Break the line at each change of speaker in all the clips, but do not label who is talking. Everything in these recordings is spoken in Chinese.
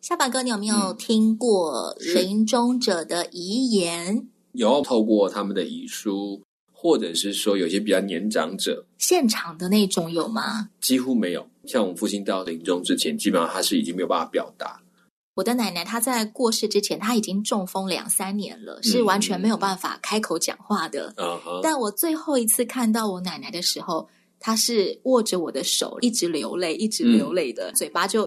下凡哥，你有没有听过临终者的遗言？
嗯、有，透过他们的遗书，或者是说有些比较年长者，
现场的那种有吗？
几乎没有。像我们父亲到临终之前，基本上他是已经没有办法表达。
我的奶奶她在过世之前，她已经中风两三年了，是完全没有办法开口讲话的。嗯、但我最后一次看到我奶奶的时候。他是握着我的手，一直流泪，一直流泪的，嗯、嘴巴就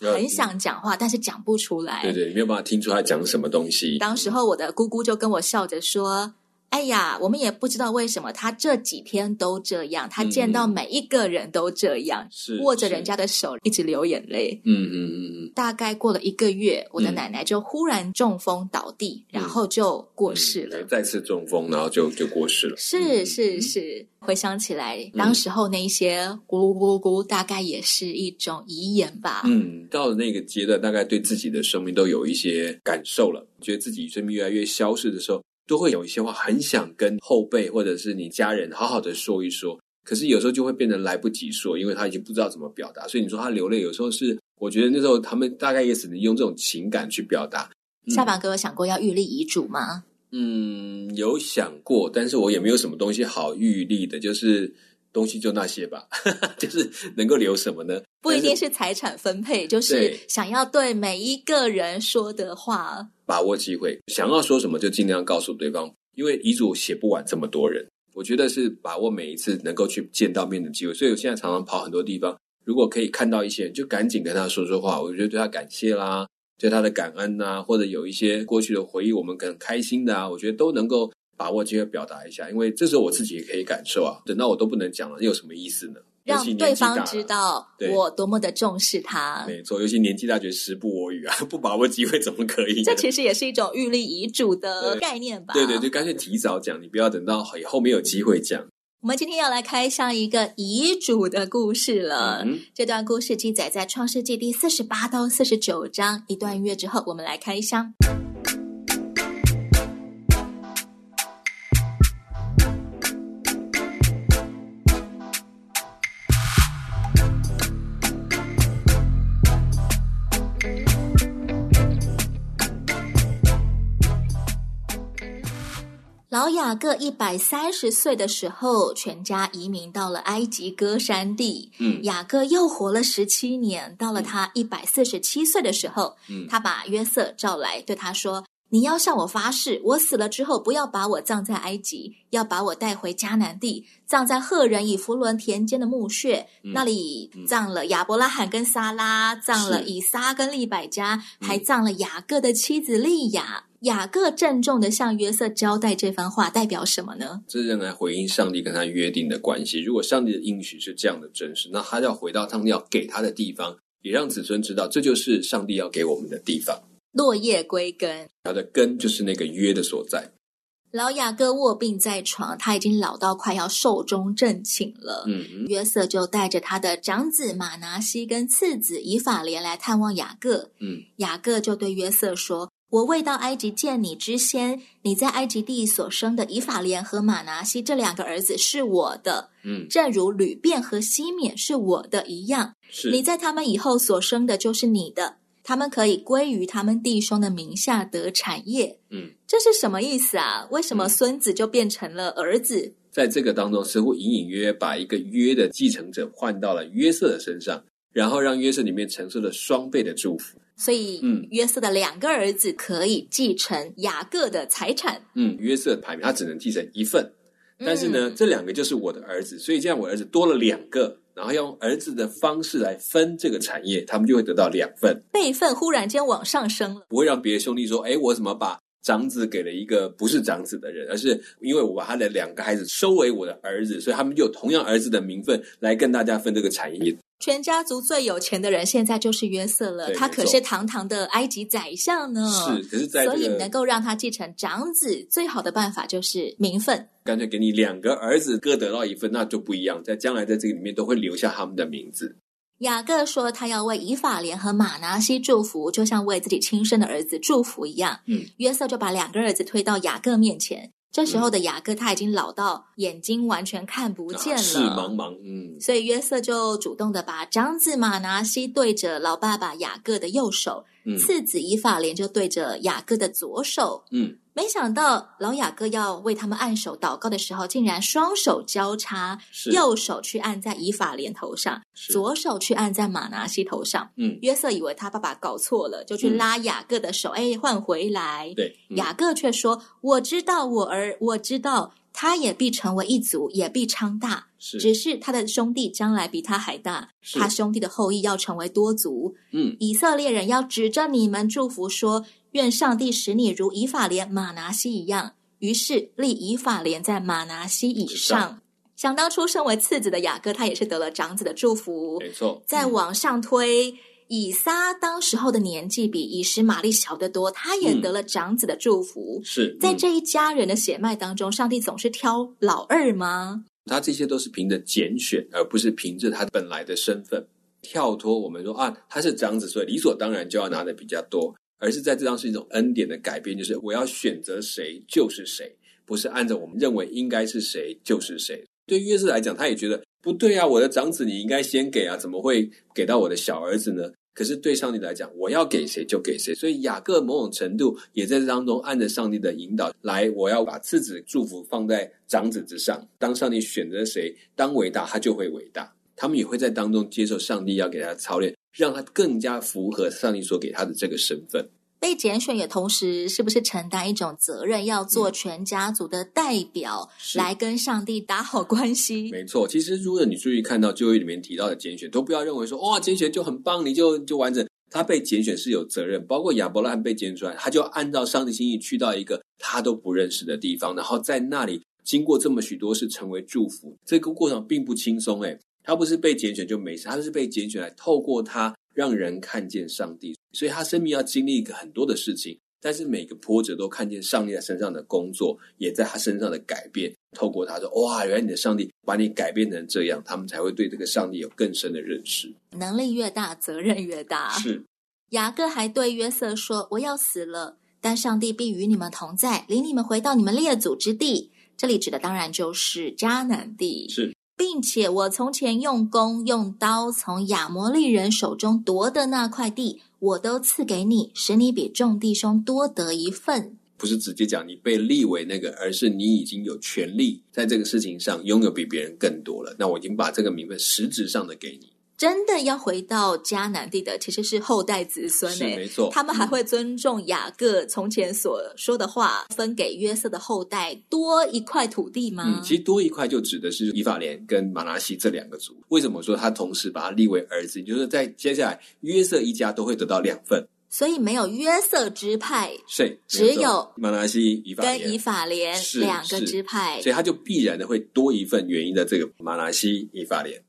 很想讲话，嗯、但是讲不出来。
对对，没有办法听出他讲什么东西。
当时候我的姑姑就跟我笑着说。哎呀，我们也不知道为什么他这几天都这样，他见到每一个人都这样，是握着人家的手一直流眼泪。嗯嗯嗯嗯。大概过了一个月，我的奶奶就忽然中风倒地，然后就过世了。
再次中风，然后就就过世了。
是是是，回想起来，当时候那一些咕噜咕噜咕，大概也是一种遗言吧。
嗯，到了那个阶段，大概对自己的生命都有一些感受了，觉得自己生命越来越消逝的时候。都会有一些话很想跟后辈或者是你家人好好的说一说，可是有时候就会变得来不及说，因为他已经不知道怎么表达。所以你说他流泪，有时候是我觉得那时候他们大概也只能用这种情感去表达。
下巴哥有想过要预立遗嘱吗？
嗯，有想过，但是我也没有什么东西好预立的，就是。东西就那些吧，就是能够留什么呢？
不一定是财产分配，就是想要对每一个人说的话，
把握机会，想要说什么就尽量告诉对方，因为遗嘱写不完这么多人，我觉得是把握每一次能够去见到面的机会。所以我现在常常跑很多地方，如果可以看到一些人，就赶紧跟他说说话，我觉得对他感谢啦，对他的感恩呐，或者有一些过去的回忆，我们很开心的啊，我觉得都能够。把握机会表达一下，因为这时候我自己也可以感受啊。等到我都不能讲了，又有什么意思呢？
让对方知道我多么的重视他。
没错，尤其年纪大，觉得时不我与啊，不把握机会怎么可以？
这其实也是一种预立遗嘱的概念吧？
对对对，干脆提早讲，你不要等到以后没有机会讲。
我们今天要来开箱一个遗嘱的故事了。嗯、这段故事记载在创世纪第四十八到四十九章。一段音乐之后，我们来开箱。老雅各一百三十岁的时候，全家移民到了埃及歌山地。嗯，雅各又活了十七年，到了他一百四十七岁的时候，嗯，他把约瑟召来，对他说：“你要向我发誓，我死了之后，不要把我葬在埃及，要把我带回迦南地，葬在赫人以弗伦田间的墓穴，嗯、那里葬了亚伯拉罕跟撒拉，葬了以撒跟利百加，还葬了雅各的妻子利亚。”雅各郑重的向约瑟交代这番话，代表什么呢？
这是来回应上帝跟他约定的关系。如果上帝的应许是这样的真实，那他要回到上帝要给他的地方，也让子孙知道这就是上帝要给我们的地方。
落叶归根，
它的根就是那个约的所在。
老雅各卧病在床，他已经老到快要寿终正寝了。嗯哼，约瑟就带着他的长子马拿西跟次子以法莲来探望雅各。嗯，雅各就对约瑟说。我未到埃及见你之先，你在埃及地所生的以法莲和马拿西这两个儿子是我的，嗯，正如吕便和西缅是我的一样。是，你在他们以后所生的就是你的，他们可以归于他们弟兄的名下得产业。嗯，这是什么意思啊？为什么孙子就变成了儿子？嗯，
在这个当中，似乎隐隐约约把一个约的继承者换到了约瑟的身上，然后让约瑟里面承受了双倍的祝福。
所以，嗯，约瑟的两个儿子可以继承雅各的财产。
嗯，约瑟排名他只能继承一份，但是呢，嗯、这两个就是我的儿子，所以这样我儿子多了两个，然后用儿子的方式来分这个产业，他们就会得到两份。
辈分忽然间往上升了，
不会让别的兄弟说：“哎，我怎么把长子给了一个不是长子的人，而是因为我把他的两个孩子收为我的儿子，所以他们就有同样儿子的名分来跟大家分这个产业。
全家族最有钱的人现在就是约瑟了，他可是堂堂的埃及宰相呢。
是，可是在、这个，
所以能够让他继承长子，最好的办法就是名分。
干脆给你两个儿子各得到一份，那就不一样，在将来在这个里面都会留下他们的名字。
雅各说他要为以法莲和马拿西祝福，就像为自己亲生的儿子祝福一样。嗯，约瑟就把两个儿子推到雅各面前。这时候的雅各他已经老到眼睛完全看不见了，视
茫茫。嗯，
所以约瑟就主动的把长子马拿西对着老爸爸雅各的右手，嗯，次子以法莲就对着雅各的左手。嗯。没想到老雅各要为他们按手祷告的时候，竟然双手交叉，右手去按在以法莲头上，左手去按在马拿西头上。嗯，约瑟以为他爸爸搞错了，就去拉雅各的手，嗯、哎，换回来。
对，
嗯、雅各却说：“我知道我儿，我知道他也必成为一族，也必昌大。是，只是他的兄弟将来比他还大，他兄弟的后裔要成为多族。嗯，以色列人要指着你们祝福说。”愿上帝使你如以法莲、马拿西一样。于是立以法莲在马拿西以上。想当初身为次子的雅各，他也是得了长子的祝福。
没错。
再往上推，以撒当时候的年纪比以实玛利小得多，他也得了长子的祝福。
是
在这一家人的血脉当中，上帝总是挑老二吗？
他这些都是凭着拣选，而不是凭着他本来的身份。跳脱我们说啊，他是长子，所以理所当然就要拿的比较多。而是在这张是一种恩典的改变，就是我要选择谁就是谁，不是按照我们认为应该是谁就是谁。对约瑟来讲，他也觉得不对啊，我的长子你应该先给啊，怎么会给到我的小儿子呢？可是对上帝来讲，我要给谁就给谁。所以雅各某种程度也在这当中按着上帝的引导来，我要把次子祝福放在长子之上。当上帝选择谁当伟大，他就会伟大。他们也会在当中接受上帝要给他操练。让他更加符合上帝所给他的这个身份。
被拣选也同时是不是承担一种责任，要做全家族的代表，嗯、来跟上帝打好关系？
没错，其实如果你注意看到旧约里面提到的拣选，都不要认为说哇，拣选就很棒，你就就完整。他被拣选是有责任，包括亚伯拉罕被拣出来，他就按照上帝心意去到一个他都不认识的地方，然后在那里经过这么许多事成为祝福。这个过程并不轻松，诶他不是被拣选就没事，他是被拣选来透过他让人看见上帝，所以他生命要经历一个很多的事情，但是每个波折都看见上帝在身上的工作，也在他身上的改变。透过他说：“哇，原来你的上帝把你改变成这样。”他们才会对这个上帝有更深的认识。
能力越大，责任越大。
是。
雅各还对约瑟说：“我要死了，但上帝必与你们同在，领你们回到你们列祖之地。”这里指的当然就是迦南地。
是。
并且我从前用弓用刀从亚摩利人手中夺的那块地，我都赐给你，使你比众弟兄多得一份。
不是直接讲你被立为那个，而是你已经有权利在这个事情上拥有比别人更多了。那我已经把这个名分实质上的给你。
真的要回到迦南地的，其实是后代子孙诶，
没错。
他们还会尊重雅各从前所说的话，嗯、分给约瑟的后代多一块土地吗？
嗯，其实多一块就指的是以法莲跟马拿西这两个族。为什么说他同时把他立为儿子？就是在接下来约瑟一家都会得到两份，
所以没有约瑟支派，
是
只有
马拿西、以法莲
跟以法莲两个支派，
所以他就必然的会多一份原因的这个马拿西、以法莲。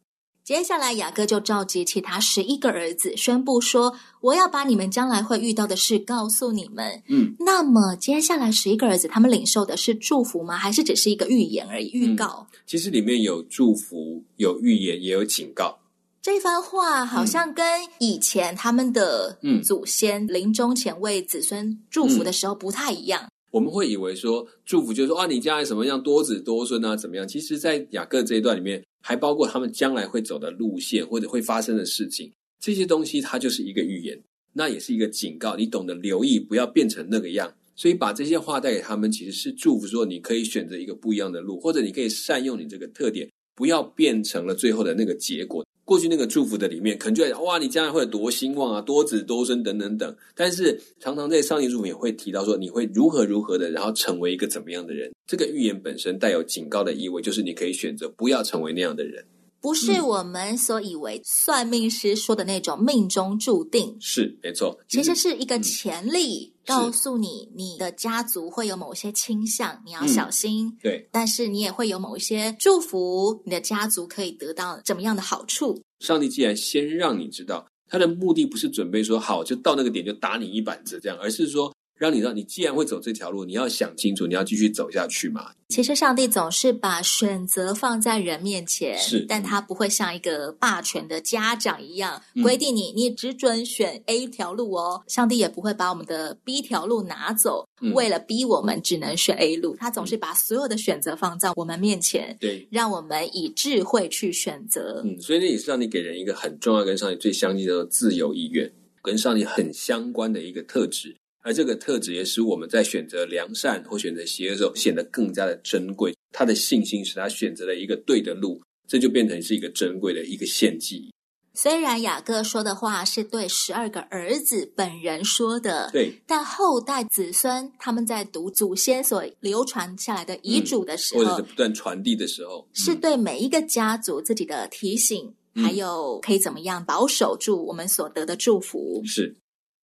接下来，雅各就召集其他十一个儿子，宣布说：“我要把你们将来会遇到的事告诉你们。”嗯，那么接下来十一个儿子，他们领受的是祝福吗？还是只是一个预言而已？预告？
嗯，其实里面有祝福，有预言，也有警告。
这番话好像跟以前他们的祖先临终前为子孙祝福的时候不太一样。
我们会以为说祝福就是说啊，你将来什么样多子多孙啊，怎么样？其实，在雅各这一段里面，还包括他们将来会走的路线或者会发生的事情，这些东西它就是一个预言，那也是一个警告。你懂得留意，不要变成那个样。所以把这些话带给他们，其实是祝福，说你可以选择一个不一样的路，或者你可以善用你这个特点，不要变成了最后的那个结果。过去那个祝福的里面，可能就会哇，你将来会有多兴旺啊，多子多孙等等等。但是常常在上帝祝福也会提到说，你会如何如何的，然后成为一个怎么样的人。这个预言本身带有警告的意味，就是你可以选择不要成为那样的人。
不是我们所以为算命师说的那种命中注定，
是没错，
其实是一个潜力，嗯、告诉你你的家族会有某些倾向，你要小心。
嗯、对，
但是你也会有某一些祝福，你的家族可以得到怎么样的好处？
上帝既然先让你知道，他的目的不是准备说好就到那个点就打你一板子这样，而是说。让你知道，你既然会走这条路，你要想清楚，你要继续走下去嘛。
其实上帝总是把选择放在人面前，
是，
但他不会像一个霸权的家长一样规定你，你只准选 A 条路哦。上帝也不会把我们的 B 条路拿走，嗯、为了逼我们只能选 A 路。他总是把所有的选择放在我们面前，
对，
让我们以智慧去选择。
嗯，所以那也是上帝给人一个很重要、跟上帝最相近的自由意愿，跟上帝很相关的一个特质。而这个特质也使我们在选择良善或选择邪恶的时候显得更加的珍贵。他的信心使他选择了一个对的路，这就变成是一个珍贵的一个献祭。
虽然雅各说的话是对十二个儿子本人说的，
对，
但后代子孙他们在读祖先所流传下来的遗嘱的时候，
嗯、或者是不断传递的时候，
是对每一个家族自己的提醒，嗯、还有可以怎么样保守住我们所得的祝福。
是。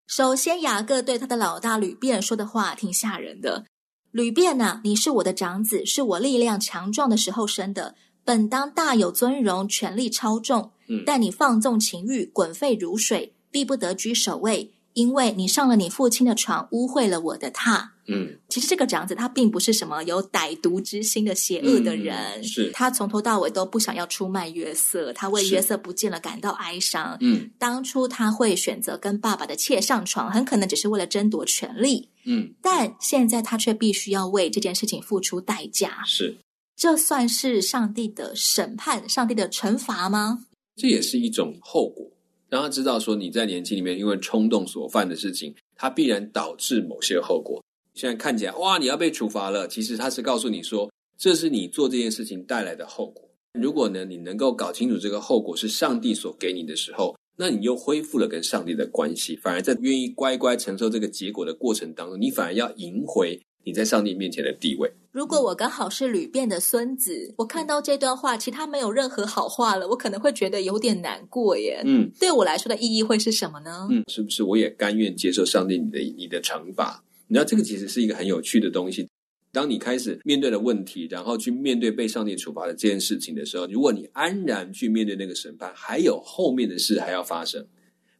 首先，雅各对他的老大吕便说的话挺吓人的。吕便呐，你是我的长子，是我力量强壮的时候生的，本当大有尊荣，权力超重。嗯，但你放纵情欲，滚沸如水，必不得居首位。因为你上了你父亲的床，污秽了我的榻。嗯，其实这个长子他并不是什么有歹毒之心的邪恶的人，
嗯、是
他从头到尾都不想要出卖约瑟，他为约瑟不见了感到哀伤。嗯，当初他会选择跟爸爸的妾上床，很可能只是为了争夺权力。嗯，但现在他却必须要为这件事情付出代价。
是，
这算是上帝的审判，上帝的惩罚吗？
这也是一种后果。让他知道说，你在年轻里面因为冲动所犯的事情，它必然导致某些后果。现在看起来，哇，你要被处罚了。其实他是告诉你说，这是你做这件事情带来的后果。如果呢，你能够搞清楚这个后果是上帝所给你的时候，那你又恢复了跟上帝的关系，反而在愿意乖乖承受这个结果的过程当中，你反而要赢回你在上帝面前的地位。
如果我刚好是吕便的孙子，我看到这段话，其他没有任何好话了，我可能会觉得有点难过耶。嗯，对我来说的意义会是什么呢？
嗯，是不是我也甘愿接受上帝你的你的惩罚？你知道这个其实是一个很有趣的东西。当你开始面对了问题，然后去面对被上帝处罚的这件事情的时候，如果你安然去面对那个审判，还有后面的事还要发生，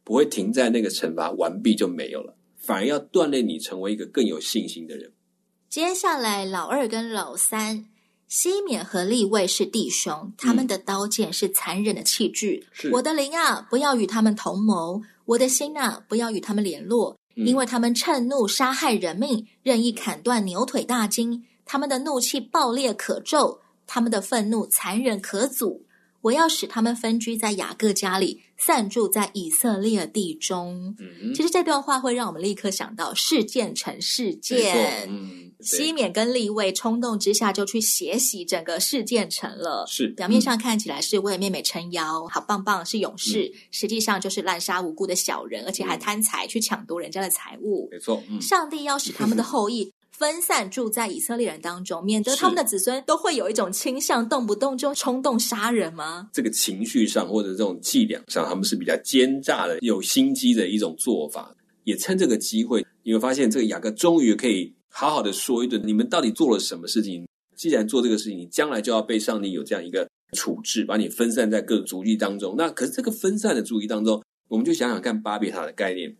不会停在那个惩罚完毕就没有了，反而要锻炼你成为一个更有信心的人。
接下来，老二跟老三，西缅和利未是弟兄，他们的刀剑是残忍的器具。
是
我的灵啊，不要与他们同谋；我的心啊，不要与他们联络，嗯、因为他们趁怒杀害人命，任意砍断牛腿大筋。他们的怒气暴烈可咒，他们的愤怒残忍可阻。我要使他们分居在雅各家里，散住在以色列地中。嗯，其实这段话会让我们立刻想到事件成事件。嗯，西缅跟利未冲动之下就去血洗整个事件城了。
是，
表面上看起来是为妹妹撑腰，好棒棒，是勇士，嗯，实际上就是滥杀无辜的小人，而且还贪财去抢夺人家的财物。
没错，嗯，
上帝要使他们的后裔。分散住在以色列人当中，免得他们的子孙都会有一种倾向，动不动就冲动杀人吗？
这个情绪上或者这种伎俩上，他们是比较奸诈的、有心机的一种做法。也趁这个机会，你会发现这个雅各终于可以好好的说一顿：你们到底做了什么事情？既然做这个事情，你将来就要被上帝有这样一个处置，把你分散在各个族裔当中。那可是这个分散的族裔当中，我们就想想看巴别塔的概念。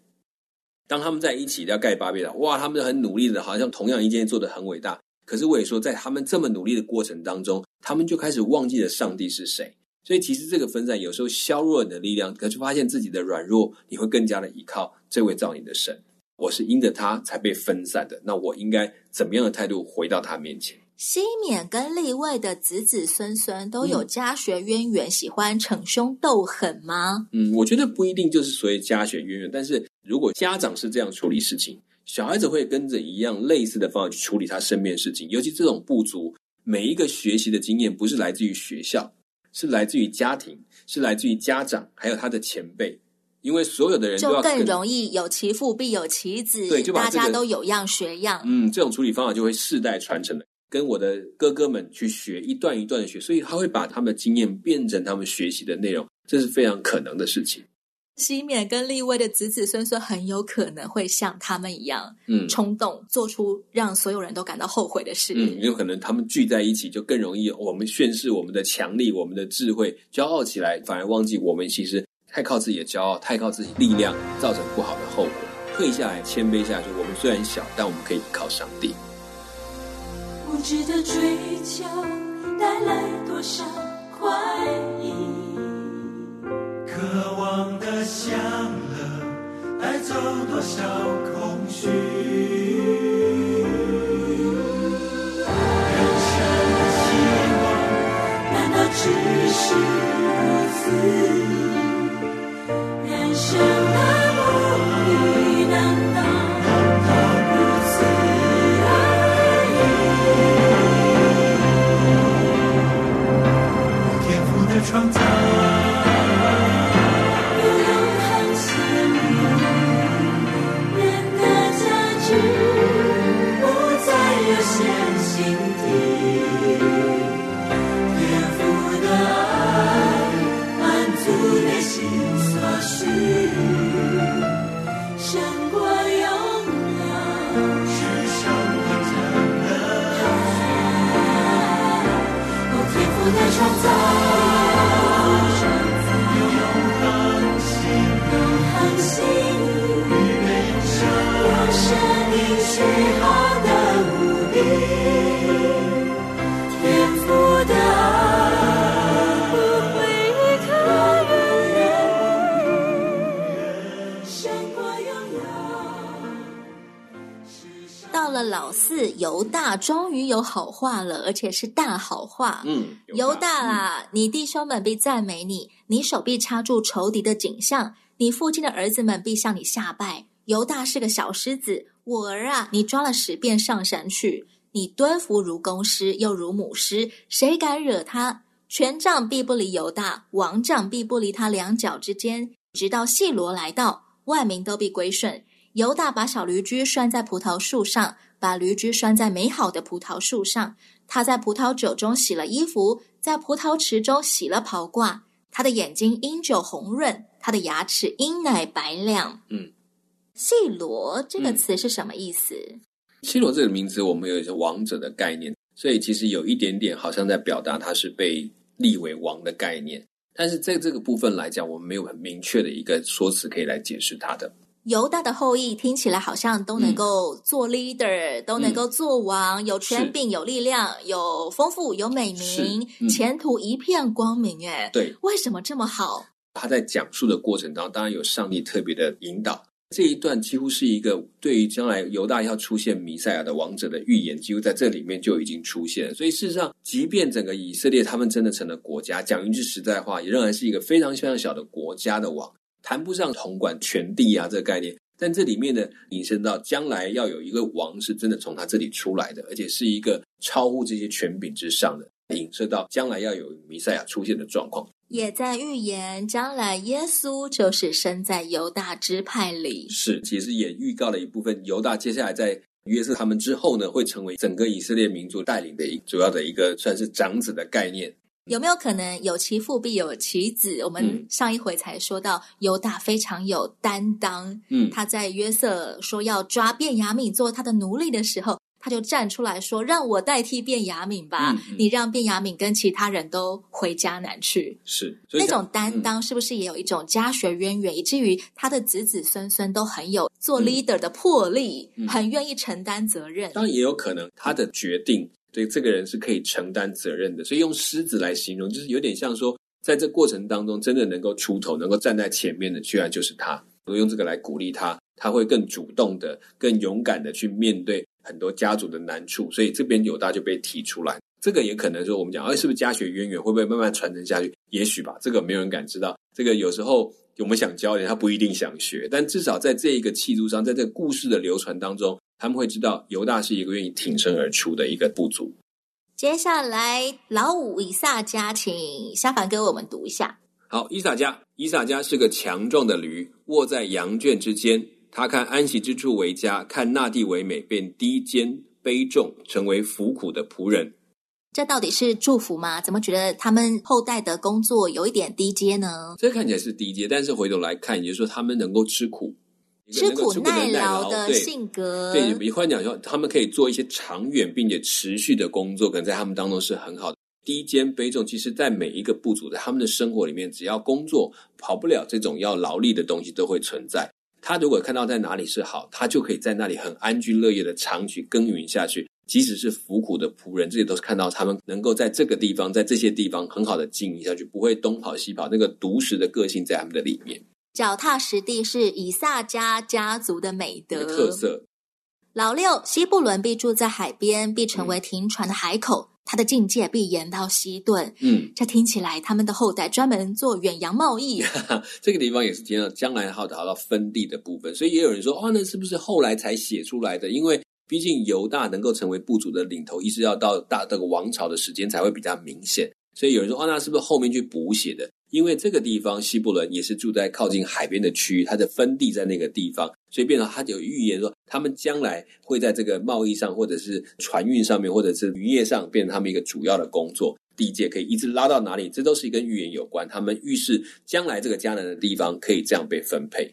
当他们在一起要盖巴别塔，哇，他们很努力的，好像同样一件做得很伟大。可是我也说，在他们这么努力的过程当中，他们就开始忘记了上帝是谁。所以其实这个分散有时候削弱你的力量，可是发现自己的软弱，你会更加的依靠这位造你的神。我是因着他才被分散的，那我应该怎么样的态度回到他面前？
西缅跟利未的子子孙孙都有家学渊源，喜欢逞凶斗狠吗？
嗯，我觉得不一定就是所谓家学渊源，但是。如果家长是这样处理事情，小孩子会跟着一样类似的方法去处理他身边的事情。尤其这种不足，每一个学习的经验不是来自于学校，是来自于家庭，是来自于家长，还有他的前辈。因为所有的人
就更容易有其父必有其子，
对，就把、这个、
大家都有样学样。
嗯，这种处理方法就会世代传承的。跟我的哥哥们去学，一段一段的学，所以他会把他们的经验变成他们学习的内容，这是非常可能的事情。
西缅跟利威的子子孙孙很有可能会像他们一样，嗯，冲动做出让所有人都感到后悔的事。
嗯，有可能他们聚在一起就更容易，我们宣示我们的强力、我们的智慧，骄傲起来，反而忘记我们其实太靠自己的骄傲、太靠自己力量，造成不好的后果。退下来，谦卑下去。我们虽然小，但我们可以依靠上帝。无知的追求带来多少快意？渴望的享乐带走多少空虚？人生的希望难道只是如此？
犹大终于有好话了，而且是大好话。嗯，犹大啊，嗯、你弟兄们必赞美你，你手臂插住仇敌的景象，你父亲的儿子们必向你下拜。犹大是个小狮子，我儿啊，你抓了十遍上山去，你蹲伏如公狮，又如母狮，谁敢惹他？权杖必不离犹大，王杖必不离他两脚之间，直到细罗来到，万民都必归顺。犹大把小驴驹拴在葡萄树上。把驴驹拴在美好的葡萄树上，他在葡萄酒中洗了衣服，在葡萄池中洗了袍褂。他的眼睛因酒红润，他的牙齿因奶白亮。嗯，细罗这个词是什么意思？
细罗这个名字，我们有一些王者的概念，所以其实有一点点好像在表达他是被立为王的概念。但是在这个部分来讲，我们没有很明确的一个说辞可以来解释它的。
犹大的后裔听起来好像都能够做 leader，、嗯、都能够做王，有权柄、有力量、有丰富、有美名，嗯、前途一片光明。哎，
对，
为什么这么好？
他在讲述的过程当中，当然有上帝特别的引导。这一段几乎是一个对于将来犹大要出现弥赛亚的王者的预言，几乎在这里面就已经出现了。所以事实上，即便整个以色列他们真的成了国家，讲一句实在话，也仍然是一个非常非常小的国家的王。谈不上统管全地啊，这个概念，但这里面呢，引申到将来要有一个王是真的从他这里出来的，而且是一个超乎这些权柄之上的，引申到将来要有弥赛亚出现的状况，
也在预言将来耶稣就是生在犹大支派里。
是，其实也预告了一部分犹大接下来在约瑟他们之后呢，会成为整个以色列民族带领的一主要的一个算是长子的概念。
有没有可能有其父必有其子？我们上一回才说到犹大非常有担当。嗯，他在约瑟说要抓便雅悯做他的奴隶的时候，他就站出来说：“让我代替便雅悯吧，嗯嗯、你让便雅悯跟其他人都回迦南去。”
是
那种担当，是不是也有一种家学渊源，嗯、以至于他的子子孙孙都很有做 leader 的魄力，嗯、很愿意承担责任？
当然也有可能他的决定。所以这个人是可以承担责任的，所以用狮子来形容，就是有点像说，在这过程当中，真的能够出头、能够站在前面的，居然就是他。我用这个来鼓励他，他会更主动的、更勇敢的去面对很多家族的难处。所以这边犹大就被提出来，这个也可能说我们讲，哎，是不是家学渊源？会不会慢慢传承下去？也许吧，这个没有人敢知道。这个有时候我们想教人，他不一定想学，但至少在这一个气度上，在这个故事的流传当中。他们会知道犹大是一个愿意挺身而出的一个部族。
接下来，老五以萨迦，请夏凡给我们读一下。
好，以撒家，以撒家是个强壮的驴，卧在羊圈之间。他看安息之处为家，看那地为美，便低肩。卑重，成为服苦的仆人。
这到底是祝福吗？怎么觉得他们后代的工作有一点低阶呢？
这看起来是低阶，但是回头来看，也就是说他们能够吃苦。
吃苦耐劳的性格，
对，你换讲说，他们可以做一些长远并且持续的工作，可能在他们当中是很好的。低肩背重，其实在每一个部族在他们的生活里面，只要工作跑不了这种要劳力的东西，都会存在。他如果看到在哪里是好，他就可以在那里很安居乐业的长期耕耘下去。即使是服苦的仆人，这些都是看到他们能够在这个地方，在这些地方很好的经营下去，不会东跑西跑，那个独食的个性在他们的里面。
脚踏实地是以萨迦家族的美德
特色。
老六西布伦必住在海边，必成为停船的海口，嗯、他的境界必延到西顿。嗯，这听起来他们的后代专门做远洋贸易。
这个地方也是提到将来好达到分地的部分，所以也有人说，哦，那是不是后来才写出来的？因为毕竟犹大能够成为部族的领头，一直要到大这个王朝的时间才会比较明显。所以有人说，哦，那是不是后面去补写的？因为这个地方西布伦也是住在靠近海边的区域，它的分地在那个地方，所以变成他有预言说，他们将来会在这个贸易上，或者是船运上面，或者是渔业上，变成他们一个主要的工作。地界可以一直拉到哪里？这都是跟预言有关。他们预示将来这个迦南的地方可以这样被分配。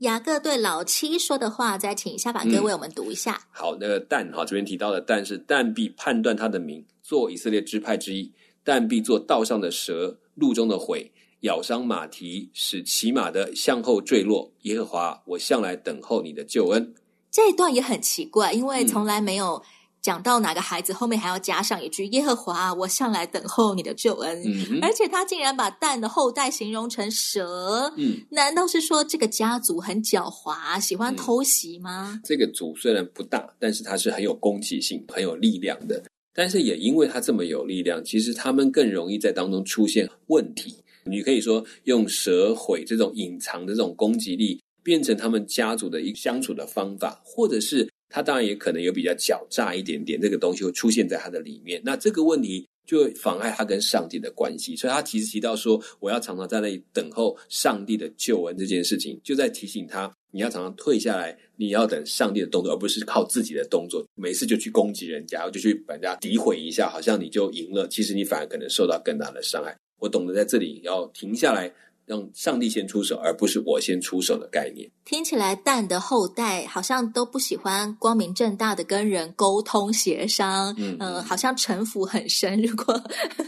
雅各对老七说的话，再请夏法哥为我们读一下。
嗯、好，那个但哈这边提到的但是但必判断他的名，做以色列支派之一。但必做道上的蛇，路中的悔，咬伤马蹄，使骑马的向后坠落。耶和华，我向来等候你的救恩。
这一段也很奇怪，因为从来没有讲到哪个孩子后面还要加上一句“耶和华，我向来等候你的救恩”。嗯，而且他竟然把蛋的后代形容成蛇。嗯，难道是说这个家族很狡猾，喜欢偷袭吗？
这个族虽然不大，但是它是很有攻击性、很有力量的。但是也因为他这么有力量，其实他们更容易在当中出现问题。你可以说用蛇毁这种隐藏的这种攻击力，变成他们家族的一个相处的方法，或者是他当然也可能有比较狡诈一点点，这个东西会出现在他的里面。那这个问题就妨碍他跟上帝的关系。所以他其实提到说，我要常常在那里等候上帝的救恩这件事情，就在提醒他。你要常常退下来，你要等上帝的动作，而不是靠自己的动作。每次就去攻击人家，然后就去把人家诋毁一下，好像你就赢了。其实你反而可能受到更大的伤害。我懂得在这里要停下来。让上帝先出手，而不是我先出手的概念。
听起来，蛋的后代好像都不喜欢光明正大的跟人沟通协商。嗯，呃，好像城府很深。如果、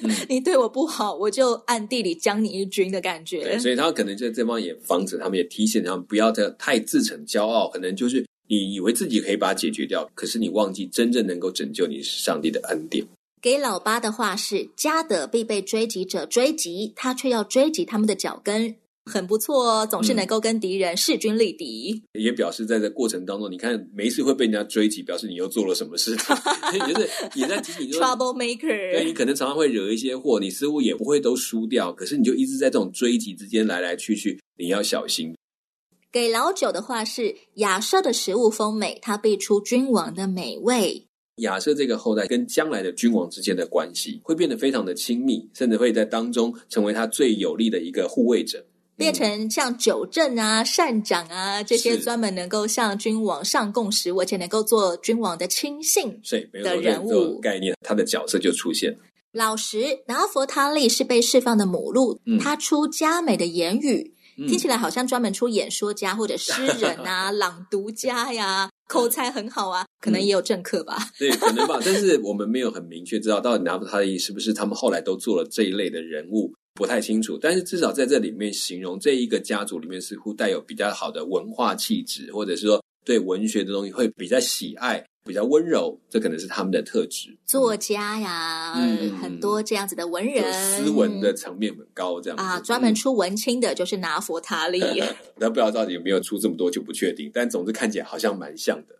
嗯、你对我不好，我就暗地里将你一军的感觉。
对，所以他可能在这方也防止他们，也提醒他们不要太太自逞骄傲。可能就是你以为自己可以把它解决掉，可是你忘记真正能够拯救你是上帝的恩典。
给老八的话是：家得必被追击者追击，他却要追击他们的脚跟，很不错哦，总是能够跟敌人势均力敌。
嗯、也表示在这过程当中，你看没事会被人家追击，表示你又做了什么事，就是也在提醒
，Trouble Maker。
对，你可能常常会惹一些祸，你似乎也不会都输掉，可是你就一直在这种追击之间来来去去，你要小心。
给老九的话是：亚舍的食物丰美，他必出君王的美味。
亚瑟这个后代跟将来的君王之间的关系会变得非常的亲密，甚至会在当中成为他最有力的一个护卫者，
变成像九正啊、善长啊这些专门能够向君王上供食物，而且能够做君王的亲信的人物
概念，他的角色就出现了。
老十拿佛他利是被释放的母鹿，嗯、他出佳美的言语。听起来好像专门出演说家或者诗人啊、朗读家呀，口才很好啊，可能也有政客吧？
嗯、对，可能吧。但是我们没有很明确知道到底拿弗他利是不是他们后来都做了这一类的人物，不太清楚。但是至少在这里面形容这一个家族里面似乎带有比较好的文化气质，或者是说对文学的东西会比较喜爱。比较温柔，这可能是他们的特质。
作家呀，嗯、很多这样子的文人，
斯文的层面很高，这样子
啊，专门出文青的，就是拿佛塔利。
那不知道到底有没有出这么多，就不确定。但总之看起来好像蛮像的。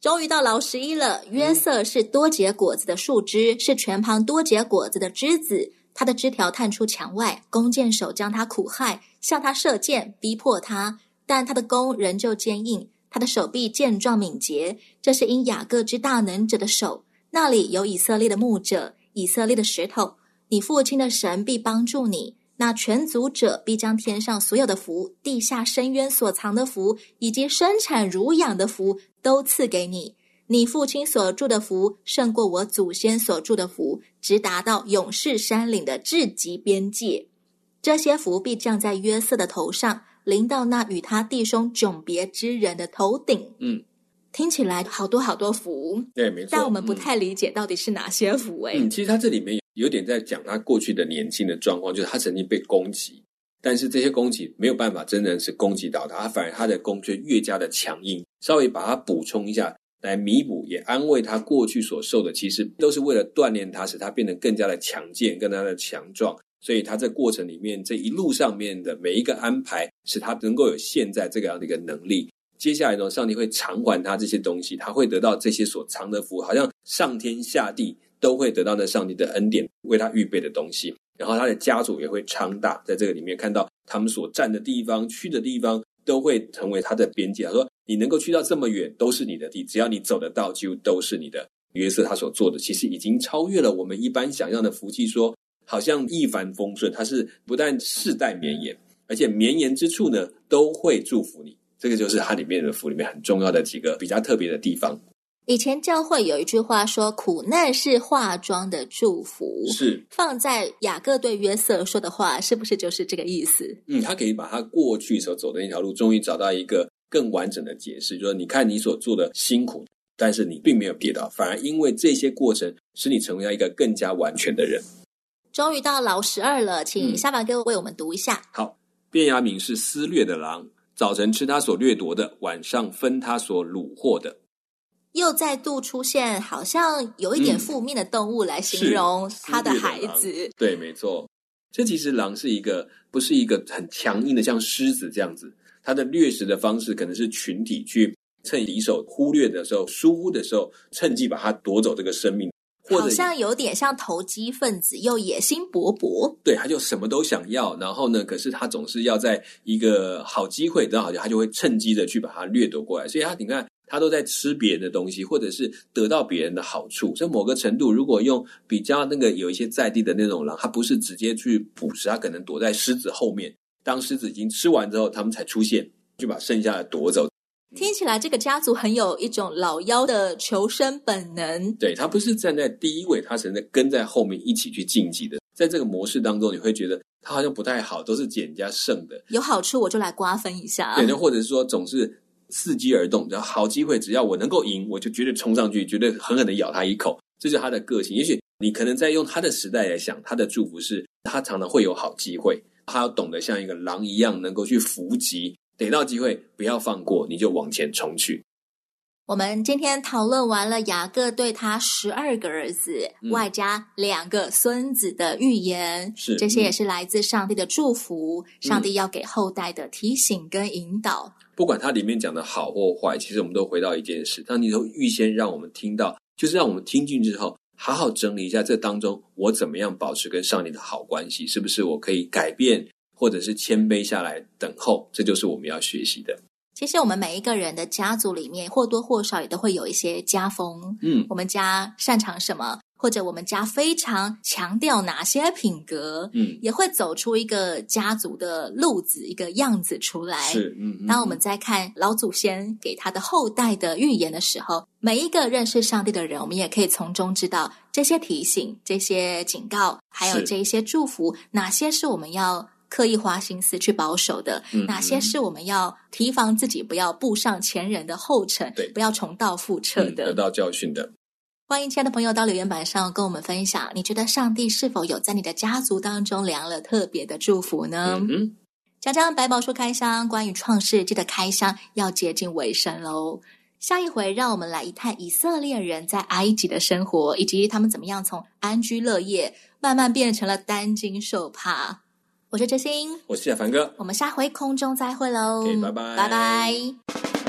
终于到老十一了。约瑟是多结果子的树枝，是全旁多结果子的枝子。他的枝条探出墙外，弓箭手将他苦害，向他射箭，逼迫他，但他的弓仍旧坚硬。他的手臂健壮敏捷，这是因雅各之大能者的手。那里有以色列的牧者，以色列的石头。你父亲的神必帮助你。那全族者必将天上所有的福、地下深渊所藏的福，以及生产乳养的福，都赐给你。你父亲所祝的福胜过我祖先所祝的福，直达到永世山岭的至极边界。这些福必降在约瑟的头上，临到那与他弟兄迥别之人的头顶。
嗯，
听起来好多好多福，
对，没错。
但我们不太理解到底是哪些福哎。
嗯，其实他这里面有点在讲他过去的年轻的状况，就是他曾经被攻击，但是这些攻击没有办法真的是攻击到他，他反而他的攻却越加的强硬，稍微把它补充一下。来弥补，也安慰他过去所受的，其实都是为了锻炼他，使他变得更加的强健，更加的强壮。所以他在过程里面，这一路上面的每一个安排，使他能够有现在这个样的一个能力。接下来呢，上帝会偿还他这些东西，他会得到这些所藏的福，好像上天下地都会得到那上帝的恩典为他预备的东西。然后他的家族也会昌大，在这个里面看到他们所站的地方、去的地方，都会成为他的边界。他说。你能够去到这么远，都是你的地，只要你走得到，几乎都是你的。约瑟他所做的，其实已经超越了我们一般想象的福气说，说好像一帆风顺，它是不但世代绵延，而且绵延之处呢，都会祝福你。这个就是它里面的福里面很重要的几个比较特别的地方。
以前教会有一句话说：“苦难是化妆的祝福。”
是
放在雅各对约瑟说的话，是不是就是这个意思？
嗯，他可以把他过去所走的那条路，终于找到一个。更完整的解释，就是说，你看你所做的辛苦，但是你并没有跌倒，反而因为这些过程，使你成为了一个更加完全的人。
终于到老十二了，请下凡哥为我们读一下。
嗯、好，变雅敏是撕掠的狼，早晨吃他所掠夺的，晚上分他所掳获的。
又再度出现，好像有一点负面的动物来形容他的孩子。
嗯、对，没错，这其实狼是一个，不是一个很强硬的，像狮子这样子。它的掠食的方式可能是群体去趁敌手忽略的时候、疏忽的时候，趁机把它夺走这个生命，或者
好像有点像投机分子，又野心勃勃。
对，他就什么都想要，然后呢，可是他总是要在一个好机会，然后他就会趁机的去把它掠夺过来。所以他你看，他都在吃别人的东西，或者是得到别人的好处。所以某个程度，如果用比较那个有一些在地的那种狼，他不是直接去捕食，他可能躲在狮子后面。当狮子已经吃完之后，他们才出现，就把剩下的夺走。
听起来这个家族很有一种老妖的求生本能。
对，他不是站在第一位，他是在跟在后面一起去晋级的。在这个模式当中，你会觉得他好像不太好，都是捡人家剩的。
有好处我就来瓜分一下。
对，或者是说总是伺机而动，只要好机会，只要我能够赢，我就绝对冲上去，绝对狠狠的咬他一口。这就是他的个性。也许你可能在用他的时代来想，他的祝福是他常常会有好机会。他要懂得像一个狼一样，能够去伏击，逮到机会不要放过，你就往前冲去。
我们今天讨论完了雅各对他十二个儿子，嗯、外加两个孙子的预言，
是
这些也是来自上帝的祝福，嗯、上帝要给后代的提醒跟引导。
不管它里面讲的好或坏，其实我们都回到一件事，当你都预先让我们听到，就是让我们听进之后。好好整理一下，这当中我怎么样保持跟上帝的好关系？是不是我可以改变，或者是谦卑下来等候？这就是我们要学习的。
其实我们每一个人的家族里面，或多或少也都会有一些家风。
嗯，
我们家擅长什么？或者我们家非常强调哪些品格，
嗯，
也会走出一个家族的路子，一个样子出来。
是，嗯，嗯。
当我们在看老祖先给他的后代的预言的时候，每一个认识上帝的人，我们也可以从中知道这些提醒、这些警告，还有这一些祝福，哪些是我们要刻意花心思去保守的，
嗯，
哪些是我们要提防自己不要步上前人的后尘，
对，
不要重蹈覆辙的，
得到教训的。
欢迎亲爱的朋友到留言板上跟我们分享，你觉得上帝是否有在你的家族当中量了特别的祝福呢？
嗯，
讲讲百宝书开箱，关于创世纪的开箱要接近尾声喽。下一回让我们来一探以色列人在埃及的生活，以及他们怎么样从安居乐业慢慢变成了担惊受怕。我是哲心，
我是小凡哥，
我们下回空中再会
喽。拜拜，
拜拜。